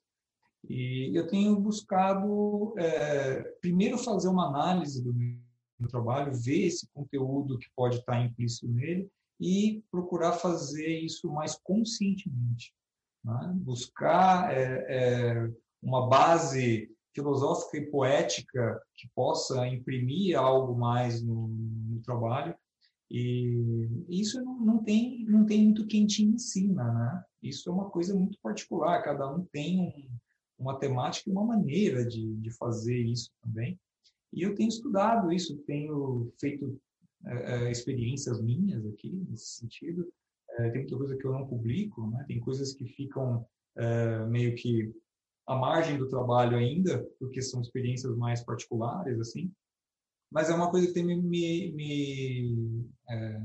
E eu tenho buscado, é, primeiro, fazer uma análise do meu trabalho, ver esse conteúdo que pode estar implícito nele e procurar fazer isso mais conscientemente. Né? Buscar é, é, uma base filosófica e poética que possa imprimir algo mais no, no trabalho. E isso não, não, tem, não tem muito quem te ensina, né? Isso é uma coisa muito particular, cada um tem um, uma temática e uma maneira de, de fazer isso também. E eu tenho estudado isso, tenho feito é, experiências minhas aqui nesse sentido. É, tem muita coisa que eu não publico, né? Tem coisas que ficam é, meio que à margem do trabalho ainda, porque são experiências mais particulares, assim. Mas é uma coisa que tem me, me, me, é,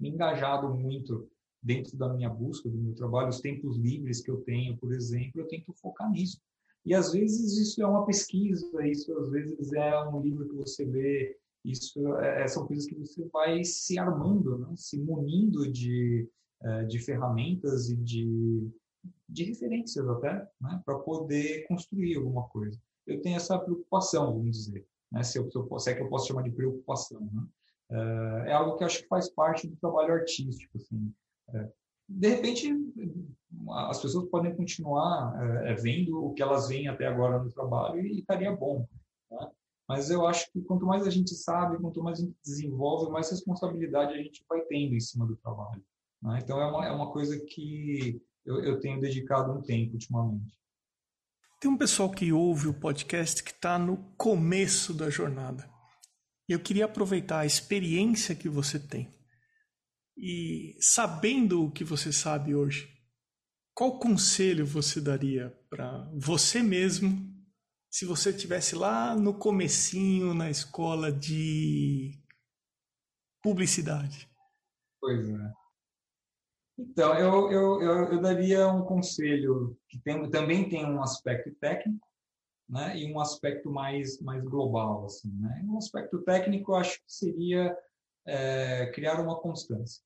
me engajado muito dentro da minha busca, do meu trabalho, os tempos livres que eu tenho, por exemplo, eu tento focar nisso. E às vezes isso é uma pesquisa, isso às vezes é um livro que você lê, isso é, é são coisas que você vai se armando, né? se munindo de, é, de ferramentas e de, de referências até, né? para poder construir alguma coisa. Eu tenho essa preocupação, vamos dizer, né? se, eu, se, eu, se é que eu posso chamar de preocupação. Né? É, é algo que acho que faz parte do trabalho artístico. Assim. De repente, as pessoas podem continuar vendo o que elas veem até agora no trabalho e estaria bom. Mas eu acho que quanto mais a gente sabe, quanto mais a gente desenvolve, mais responsabilidade a gente vai tendo em cima do trabalho. Né? Então, é uma, é uma coisa que eu, eu tenho dedicado um tempo ultimamente. Tem um pessoal que ouve o podcast que está no começo da jornada. Eu queria aproveitar a experiência que você tem e sabendo o que você sabe hoje, qual conselho você daria para você mesmo se você tivesse lá no comecinho na escola de publicidade? Pois é. Então, eu, eu, eu, eu daria um conselho que tem, também tem um aspecto técnico, né, e um aspecto mais, mais global. Assim, né? Um aspecto técnico, eu acho que seria é, criar uma constância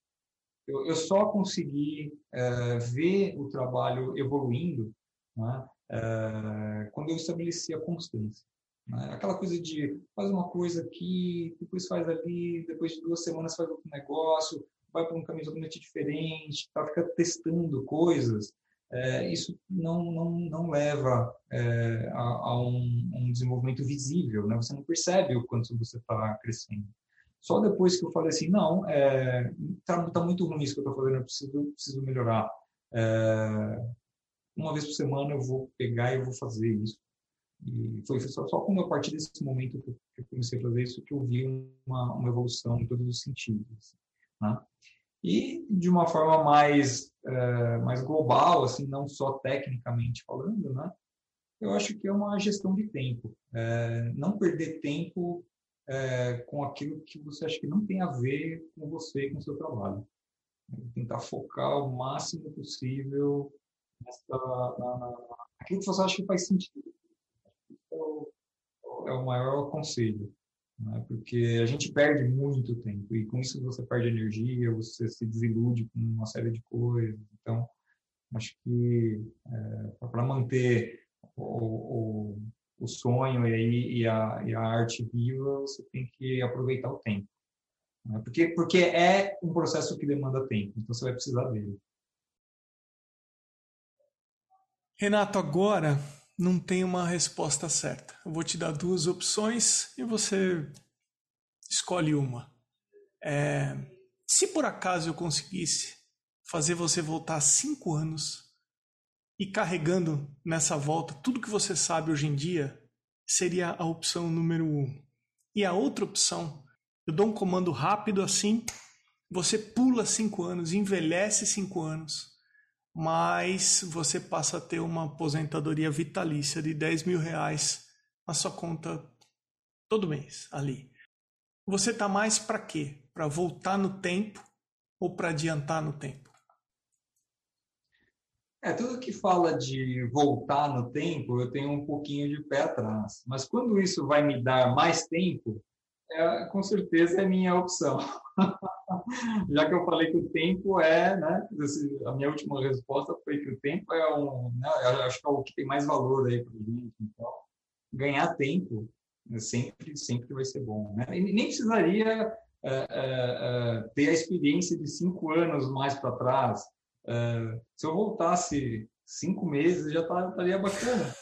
eu, eu só consegui é, ver o trabalho evoluindo né, é, quando eu estabeleci a constância. Né? Aquela coisa de faz uma coisa aqui, depois faz ali, depois de duas semanas faz outro negócio, vai para um caminho totalmente diferente, tá, fica testando coisas. É, isso não, não, não leva é, a, a um, um, desenvolvimento visível, né? você não percebe o quanto você está crescendo. Só depois que eu falei assim, não, é, tá, tá muito ruim isso que eu estou fazendo, eu preciso, preciso melhorar. É, uma vez por semana eu vou pegar e eu vou fazer isso. E foi só, só quando a partir desse momento que eu comecei a fazer isso que eu vi uma, uma evolução em todos os sentidos. Né? E de uma forma mais, é, mais global, assim, não só tecnicamente falando, né? eu acho que é uma gestão de tempo. É, não perder tempo é, com aquilo que você acha que não tem a ver com você com o seu trabalho. Tentar focar o máximo possível nessa, na, na, aquilo que você acha que faz sentido. É o, é o maior conselho. Né? Porque a gente perde muito tempo e com isso você perde energia, você se desilude com uma série de coisas. Então, acho que é, para manter o, o o sonho e, aí, e, a, e a arte viva, você tem que aproveitar o tempo. Né? Porque, porque é um processo que demanda tempo, então você vai precisar dele. Renato, agora não tem uma resposta certa. Eu vou te dar duas opções e você escolhe uma. É, se por acaso eu conseguisse fazer você voltar cinco anos e carregando nessa volta tudo que você sabe hoje em dia, seria a opção número um. E a outra opção, eu dou um comando rápido assim, você pula cinco anos, envelhece cinco anos, mas você passa a ter uma aposentadoria vitalícia de 10 mil reais na sua conta todo mês ali. Você tá mais para quê? Para voltar no tempo ou para adiantar no tempo? É, tudo que fala de voltar no tempo, eu tenho um pouquinho de pé atrás. Mas quando isso vai me dar mais tempo, é, com certeza é minha opção. Já que eu falei que o tempo é, né? A minha última resposta foi que o tempo é um, né, acho que é o que tem mais valor aí para gente. Então, ganhar tempo né, sempre, sempre vai ser bom. Né? E nem precisaria é, é, é, ter a experiência de cinco anos mais para trás se eu voltasse cinco meses, já tá, estaria bacana.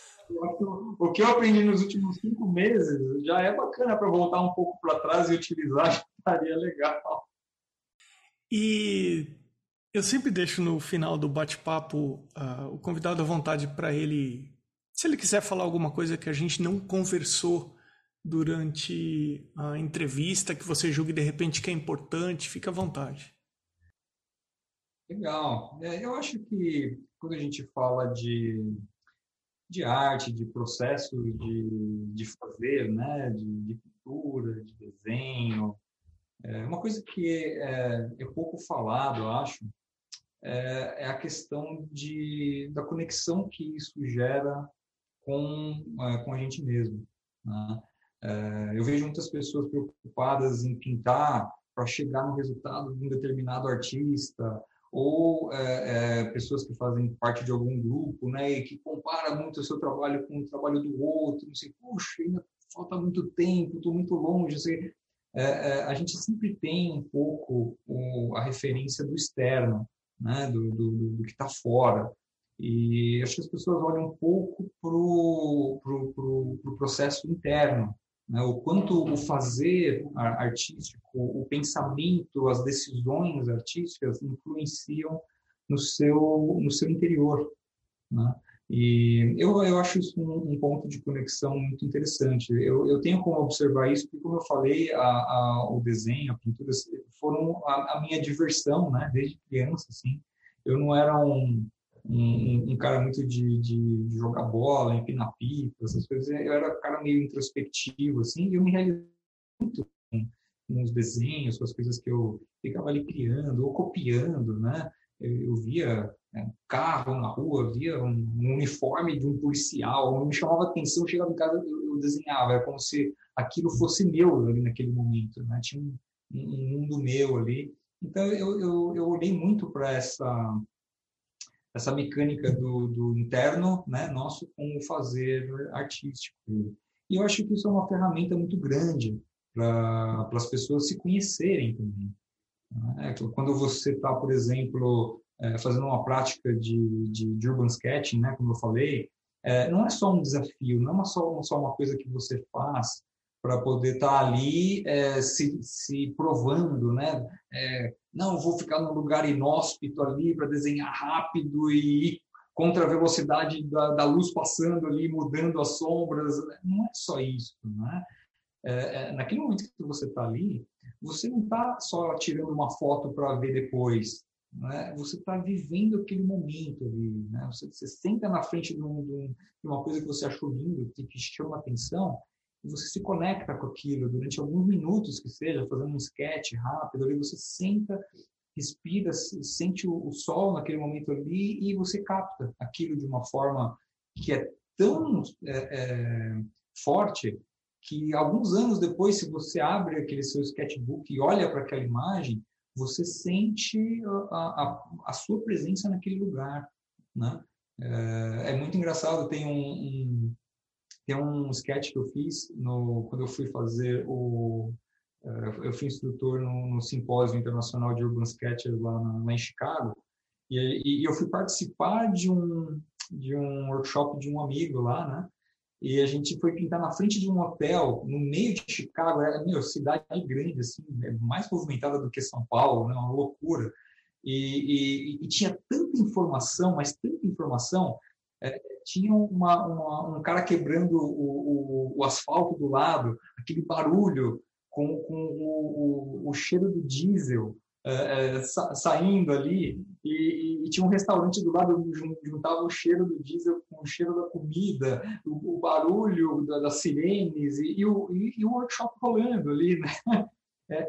O que eu aprendi nos últimos cinco meses já é bacana para voltar um pouco para trás e utilizar, já estaria legal. E eu sempre deixo no final do bate-papo uh, o convidado à vontade para ele, se ele quiser falar alguma coisa que a gente não conversou durante a entrevista que você julgue de repente que é importante, fica à vontade. Legal. É, eu acho que quando a gente fala de, de arte, de processo de, de fazer, né, de, de pintura, de desenho, é uma coisa que é, é pouco falado, eu acho, é, é, a questão de, da conexão que isso gera com, é, com a gente mesmo. Né? É, eu vejo muitas pessoas preocupadas em pintar para chegar no resultado de um determinado artista ou é, é, pessoas que fazem parte de algum grupo, né, e que compara muito o seu trabalho com o trabalho do outro, não sei, puxa, ainda falta muito tempo, estou muito longe, sei, é, é, a gente sempre tem um pouco o, a referência do externo, né, do, do, do que está fora, e acho que as pessoas olham um pouco para o pro, pro, pro processo interno, né? o quanto o fazer artístico, o pensamento, as decisões artísticas influenciam no seu, no seu interior. Né? E eu, eu acho isso um, um, ponto de conexão muito interessante. Eu, eu tenho como observar isso, porque, como eu falei, a, a, o desenho, a pintura foram a, a minha diversão, né? desde criança. Assim. Eu não era um, um, um cara muito de, de, de, jogar bola, empinar pipa, essas coisas. Eu era um cara meio introspectivo, assim, e eu me realizei muito com, com os desenhos, com as coisas que eu ficava ali criando ou copiando, né? Eu, eu via né, carro na rua, via um, um, uniforme de um policial, me chamava atenção, chegava em casa, eu, eu desenhava, era como se aquilo fosse meu ali naquele momento, né? Tinha um, um mundo meu ali. Então, eu, eu, eu olhei muito para essa essa mecânica do, do interno né, nosso com o fazer artístico. E eu acho que isso é uma ferramenta muito grande para as pessoas se conhecerem também. Né? Quando você está, por exemplo, é, fazendo uma prática de, de, de, urban sketching, né, como eu falei, é, não é só um desafio, não é só, só uma coisa que você faz para poder estar tá ali é, se, se provando, né? Não, vou ficar num lugar inóspito ali para desenhar rápido e contra a velocidade da, da, luz passando ali, mudando as sombras. Não é só isso, né? É, naquele momento que você está ali, você não está só tirando uma foto para ver depois, né? Você está vivendo aquele momento ali, né? Você, você senta na frente de, um, de, uma coisa que você achou lindo, que, que chama atenção, você se conecta com aquilo durante alguns minutos que seja, fazendo um sketch rápido, ali você senta, respira, sente o, sol naquele momento ali e você capta aquilo de uma forma que é tão é, é, forte que alguns anos depois, se você abre aquele seu sketchbook e olha para aquela imagem, você sente a, a, a, sua presença naquele lugar, né? É, é muito engraçado, tem um, um tem um sketch que eu fiz no, quando eu fui fazer o. Uh, eu fui instrutor no, no, Simpósio Internacional de Urban Sketchers lá, na, lá em Chicago, e, e, eu fui participar de um, de um workshop de um amigo lá, né? E a gente foi pintar na frente de um hotel, no meio de Chicago, era meu, cidade grande, assim, é mais movimentada do que São Paulo, né? uma loucura. E, e, e tinha tanta informação, mas tanta informação, é, tinha uma, uma, um cara quebrando o, o, o, asfalto do lado, aquele barulho com, com o, o, cheiro do diesel é, é, sa, saindo ali, e, e, tinha um restaurante do lado, juntava o cheiro do diesel com o cheiro da comida, o, barulho da, das sirenes e, e, o, e, o workshop rolando ali, né? É,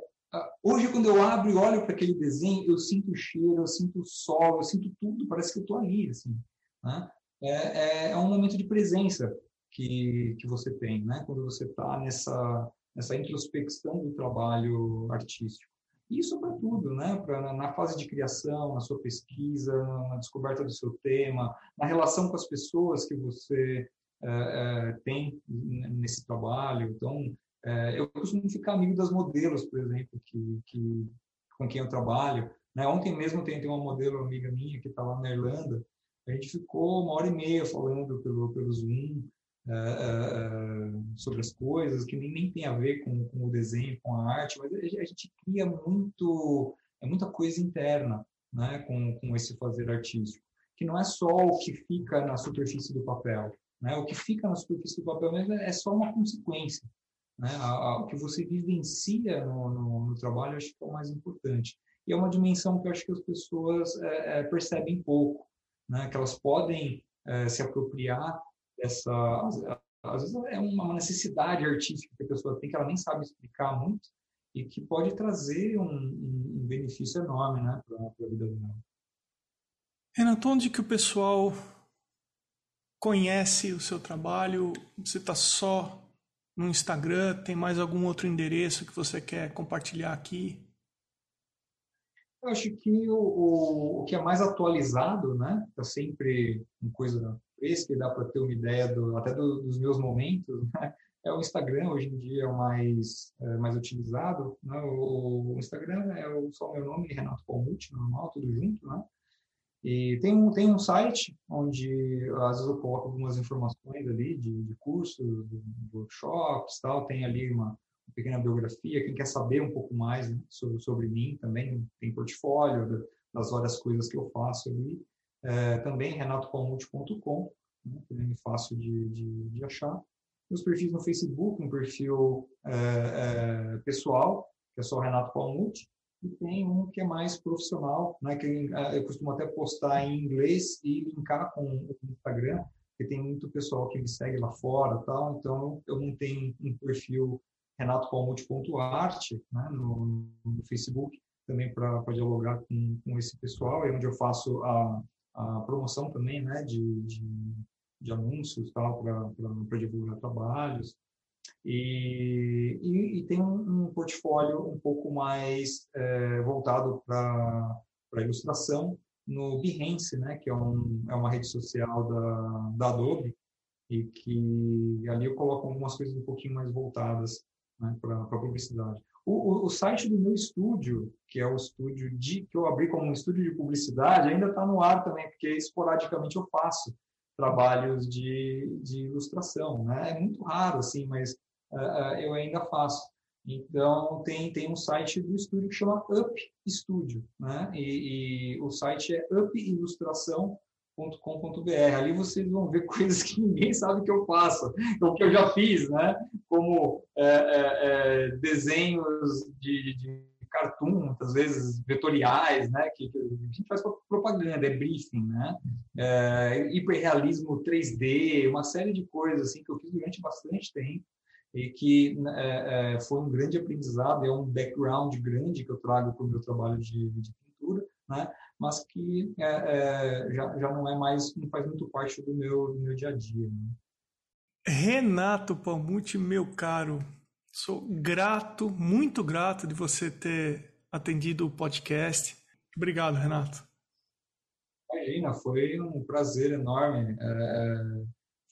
hoje, quando eu abro e olho para aquele desenho, eu sinto o cheiro, eu sinto o sol, eu sinto tudo, parece que eu estou ali, assim. Né? É, é, é um momento de presença que, que você tem, né? Quando você está nessa, nessa introspecção do trabalho artístico. Isso para tudo, né? Pra, na fase de criação, na sua pesquisa, na descoberta do seu tema, na relação com as pessoas que você é, é, tem nesse trabalho. Então, é, eu costumo ficar amigo das modelos, por exemplo, que, que com quem eu trabalho. Né? Ontem mesmo tem, tem uma modelo amiga minha que está lá na Irlanda a gente ficou uma hora e meia falando pelo, pelo Zoom uh, uh, sobre as coisas que nem, nem tem a ver com, com, o desenho, com a arte, mas a, a gente cria muito, é muita coisa interna né, com, com esse fazer artístico, que não é só o que fica na superfície do papel. Né? O que fica na superfície do papel mesmo é só uma consequência. Né? O que você vivencia no, no, no, trabalho, acho que é o mais importante. E é uma dimensão que eu acho que as pessoas é, é, percebem pouco, né? que elas podem é, se apropriar dessa. Às vezes é uma necessidade artística que a pessoa tem, que ela nem sabe explicar muito, e que pode trazer um, um benefício enorme né, para a vida dela. Renato, onde que o pessoal conhece o seu trabalho? Você está só no Instagram? Tem mais algum outro endereço que você quer compartilhar aqui? Eu acho que o, o, o que é mais atualizado, né? Está sempre uma coisa fresca e dá para ter uma ideia do, até do, dos meus momentos, né? É o Instagram, hoje em dia é o mais, é, mais utilizado. Né? O, o, Instagram é o, só o meu nome, Renato Palmucci, normal, tudo junto, né? E tem um, tem um site onde, às vezes, eu coloco algumas informações ali de, de cursos, de workshops, tal. Tem ali uma, pequena biografia. Quem quer saber um pouco mais né, sobre, sobre mim também, tem portfólio das várias coisas que eu faço ali. É, também renatopalmute.com, né, também é fácil de, de, de achar. Meus perfis no Facebook, um perfil é, é, pessoal, que é só Renato Palmute, e tem um que é mais profissional, né, que ah, eu costumo até postar em inglês e linkar com o Instagram, porque tem muito pessoal que me segue lá fora, tal, então eu não tenho um perfil renatopalmute.art né, no, no Facebook, também para dialogar com, com esse pessoal, é onde eu faço a, a promoção também né, de, de, de anúncios para divulgar trabalhos. E, e, e tem um, um, portfólio um pouco mais é, voltado para ilustração no Behance, né, que é, um, é uma rede social da, da Adobe, e que ali eu coloco algumas coisas um pouquinho mais voltadas né, para a publicidade. O, o, o, site do meu estúdio, que é o estúdio de que eu abri como um estúdio de publicidade, ainda está no ar também, porque esporadicamente eu faço trabalhos de, de ilustração. Né? É muito raro, assim, mas uh, eu ainda faço. Então, tem, tem um site do estúdio que chama Up Studio, né? E, e o site é upilustração.com.br. Ali vocês vão ver coisas que ninguém sabe que eu faço, o que eu já fiz, né? Como é, é, é, desenhos de, de cartoon, muitas vezes vetoriais, né, que, que, a gente faz propaganda, é briefing, né, é, hiperrealismo 3D, uma série de coisas assim que eu fiz durante bastante tempo e que é, é, foi um grande aprendizado, é um background grande que eu trago para o meu trabalho de, de pintura, né, mas que é, é, já, já não é mais, não faz muito parte do meu, do meu dia a dia. Né. Renato Palmucci, meu caro, Sou grato, muito grato de você ter atendido o podcast. Obrigado, Renato. Imagina, foi um prazer enorme. É,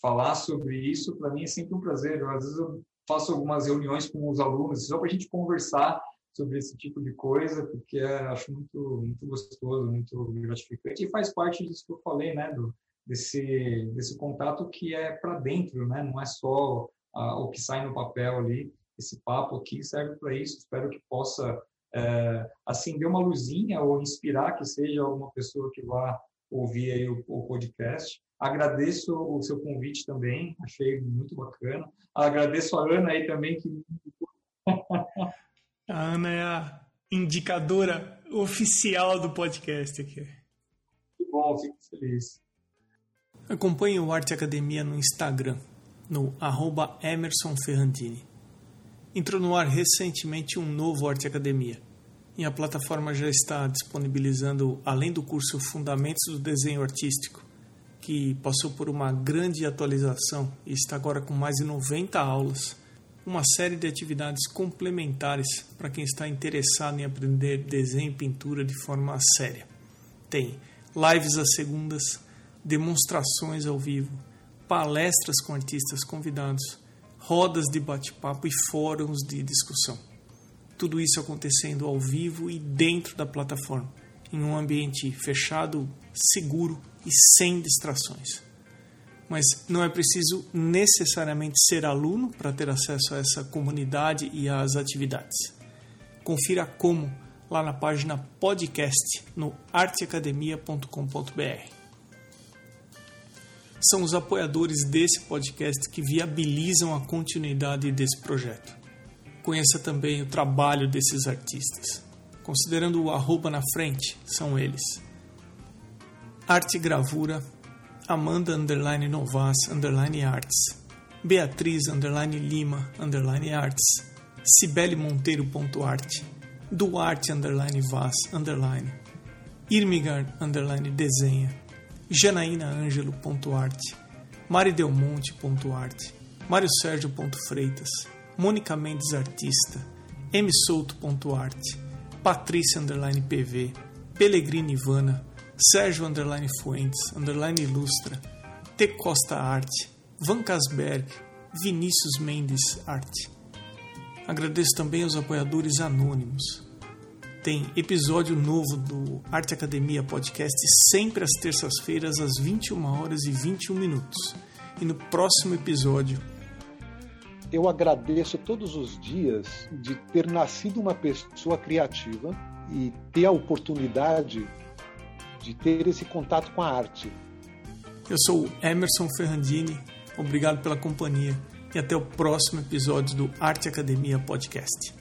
falar sobre isso, para mim, é sempre um prazer. Eu, às vezes eu faço algumas reuniões com os alunos, só para a gente conversar sobre esse tipo de coisa, porque é, acho muito, muito gostoso, muito gratificante. E faz parte disso que eu falei, né, do, desse, desse contato que é para dentro, né, não é só o que sai no papel ali esse papo aqui serve para isso. Espero que possa é, acender uma luzinha ou inspirar que seja alguma pessoa que vá ouvir aí o, o podcast. Agradeço o seu convite também, achei muito bacana. Agradeço a Ana aí também que a Ana é a indicadora oficial do podcast aqui. Que bom, fico feliz. Acompanhe o Arte Academia no Instagram, no arroba Emerson Ferrandini entrou no ar recentemente um novo Arte Academia. E a plataforma já está disponibilizando, além do curso Fundamentos do Desenho Artístico, que passou por uma grande atualização e está agora com mais de 90 aulas, uma série de atividades complementares para quem está interessado em aprender desenho e pintura de forma séria. Tem lives às segundas, demonstrações ao vivo, palestras com artistas convidados rodas de bate-papo e fóruns de discussão. Tudo isso acontecendo ao vivo e dentro da plataforma, em um ambiente fechado, seguro e sem distrações. Mas não é preciso necessariamente ser aluno para ter acesso a essa comunidade e às atividades. Confira como lá na página podcast no arteacademia.com.br são os apoiadores desse podcast que viabilizam a continuidade desse projeto. conheça também o trabalho desses artistas. Considerando o arroba na frente, são eles. Arte Gravura, Amanda underline Novas underline Arts, Beatriz underline Lima underline Arts, Cibele Monteiro ponto arte, Duarte underline Vaz underline, Irmigar underline Desenha, Janaína Ângelo ponto arte, Mari Delmonte ponto arte, Mário Sérgio ponto Freitas, Mônica Mendes Artista, M Souto ponto arte, Patrícia underline PV, Pellegrini Ivana, Sérgio underline Fuentes, underline Ilustra, T Costa Arte, Van Casberg, Vinícius Mendes Arte. Agradeço também aos apoiadores anônimos. Tem episódio novo do Arte Academia Podcast sempre às terças-feiras às 21 horas e 21 minutos. E no próximo episódio eu agradeço todos os dias de ter nascido uma pessoa criativa e ter a oportunidade de ter esse contato com a arte. Eu sou Emerson Ferrandini, obrigado pela companhia e até o próximo episódio do Arte Academia Podcast.